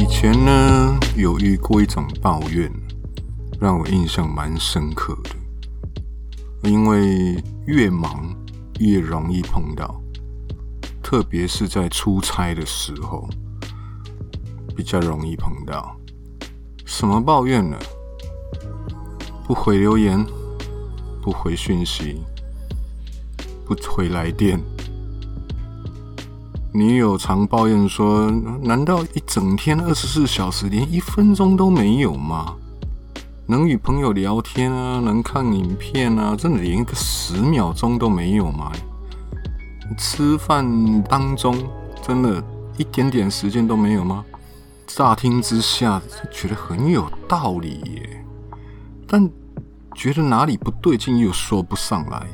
以前呢，有遇过一种抱怨，让我印象蛮深刻的。因为越忙越容易碰到，特别是在出差的时候，比较容易碰到。什么抱怨呢？不回留言，不回讯息，不回来电。女友常抱怨说：“难道一整天二十四小时连一分钟都没有吗？能与朋友聊天啊，能看影片啊，真的连一个十秒钟都没有吗？吃饭当中真的一点点时间都没有吗？”乍听之下觉得很有道理耶，但觉得哪里不对劲又说不上来，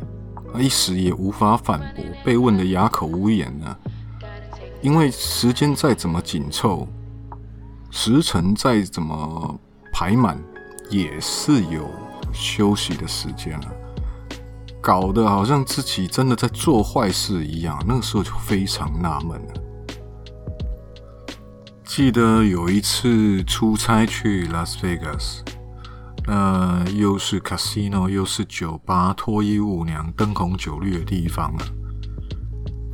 一时也无法反驳，被问得哑口无言呢。因为时间再怎么紧凑，时辰再怎么排满，也是有休息的时间了。搞得好像自己真的在做坏事一样，那个时候就非常纳闷了。记得有一次出差去拉斯维加斯，那又是 casino，又是酒吧，脱衣舞娘，灯红酒绿的地方了。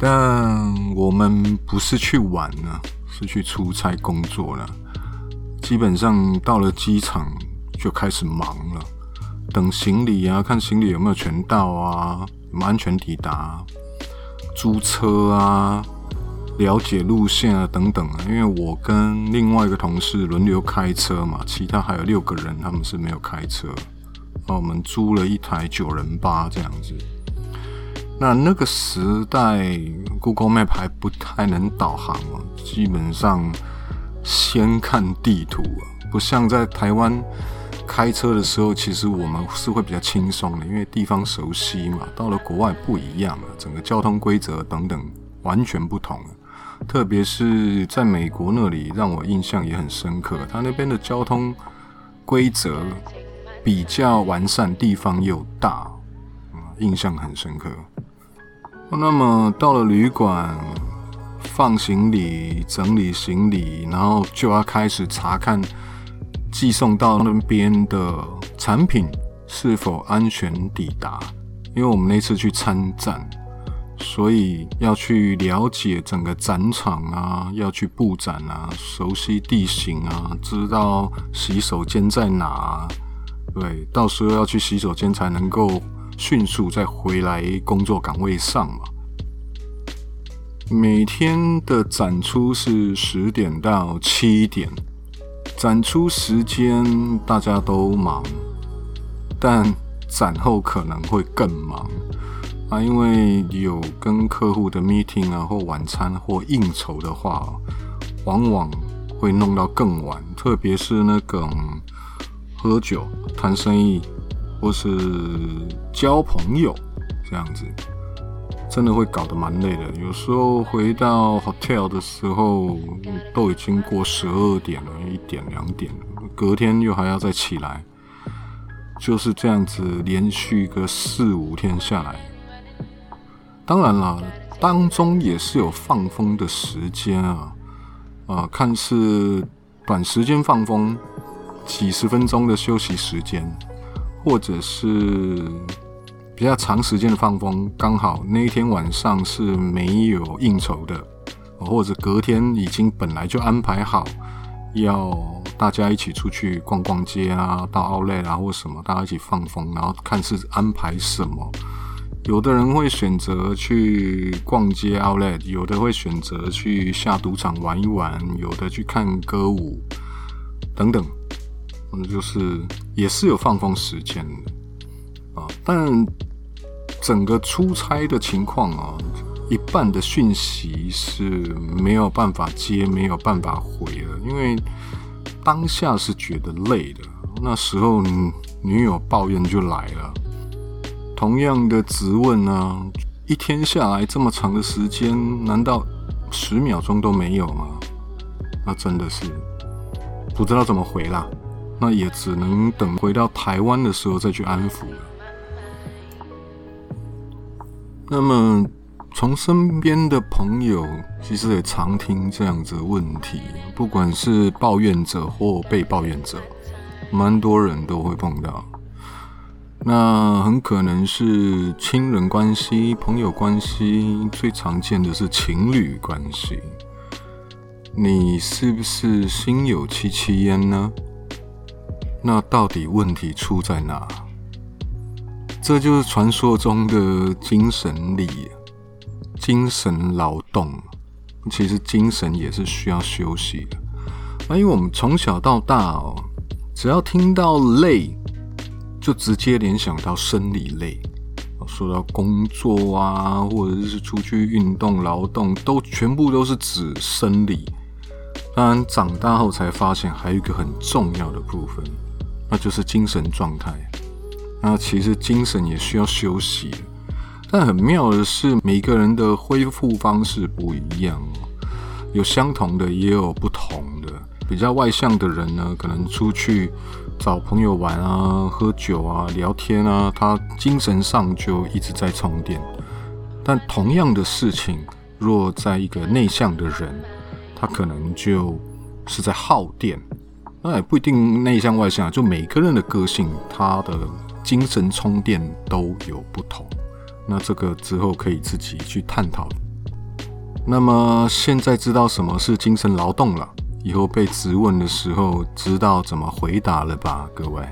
但我们不是去玩呢，是去出差工作了。基本上到了机场就开始忙了，等行李啊，看行李有没有全到啊，有没有安全抵达，租车啊，了解路线啊等等啊。因为我跟另外一个同事轮流开车嘛，其他还有六个人他们是没有开车，那我们租了一台九人巴这样子。那那个时代，Google Map 还不太能导航啊，基本上先看地图啊，不像在台湾开车的时候，其实我们是会比较轻松的，因为地方熟悉嘛。到了国外不一样了，整个交通规则等等完全不同了。特别是在美国那里，让我印象也很深刻，他那边的交通规则比较完善，地方又大，印象很深刻。那么到了旅馆，放行李、整理行李，然后就要开始查看寄送到那边的产品是否安全抵达。因为我们那次去参展，所以要去了解整个展场啊，要去布展啊，熟悉地形啊，知道洗手间在哪。对，到时候要去洗手间才能够。迅速再回来工作岗位上嘛。每天的展出是十点到七点，展出时间大家都忙，但展后可能会更忙啊，因为有跟客户的 meeting 啊，或晚餐或应酬的话，往往会弄到更晚，特别是那个喝酒谈生意。或是交朋友这样子，真的会搞得蛮累的。有时候回到 hotel 的时候，都已经过十二点了，一点两点，隔天又还要再起来，就是这样子连续个四五天下来。当然了，当中也是有放风的时间啊，啊，看似短时间放风，几十分钟的休息时间。或者是比较长时间的放风，刚好那一天晚上是没有应酬的，或者隔天已经本来就安排好要大家一起出去逛逛街啊，到奥莱啊或什么，大家一起放风，然后看是安排什么。有的人会选择去逛街奥莱，有的会选择去下赌场玩一玩，有的去看歌舞等等。嗯，就是也是有放风时间的啊，但整个出差的情况啊，一半的讯息是没有办法接，没有办法回了，因为当下是觉得累的。那时候女友抱怨就来了，同样的质问啊，一天下来这么长的时间，难道十秒钟都没有吗？那真的是不知道怎么回啦。那也只能等回到台湾的时候再去安抚了。那么从身边的朋友，其实也常听这样子的问题，不管是抱怨者或被抱怨者，蛮多人都会碰到。那很可能是亲人关系、朋友关系，最常见的是情侣关系。你是不是心有戚戚焉呢？那到底问题出在哪？这就是传说中的精神力。精神劳动，其实精神也是需要休息的。那因为我们从小到大哦，只要听到累，就直接联想到生理累。说到工作啊，或者是出去运动劳动，都全部都是指生理。当然，长大后才发现还有一个很重要的部分，那就是精神状态。那其实精神也需要休息。但很妙的是，每个人的恢复方式不一样，有相同的，也有不同的。比较外向的人呢，可能出去找朋友玩啊、喝酒啊、聊天啊，他精神上就一直在充电。但同样的事情，若在一个内向的人，他可能就是在耗电。那也不一定内向外向，就每个人的个性，他的精神充电都有不同。那这个之后可以自己去探讨。那么现在知道什么是精神劳动了，以后被质问的时候知道怎么回答了吧，各位。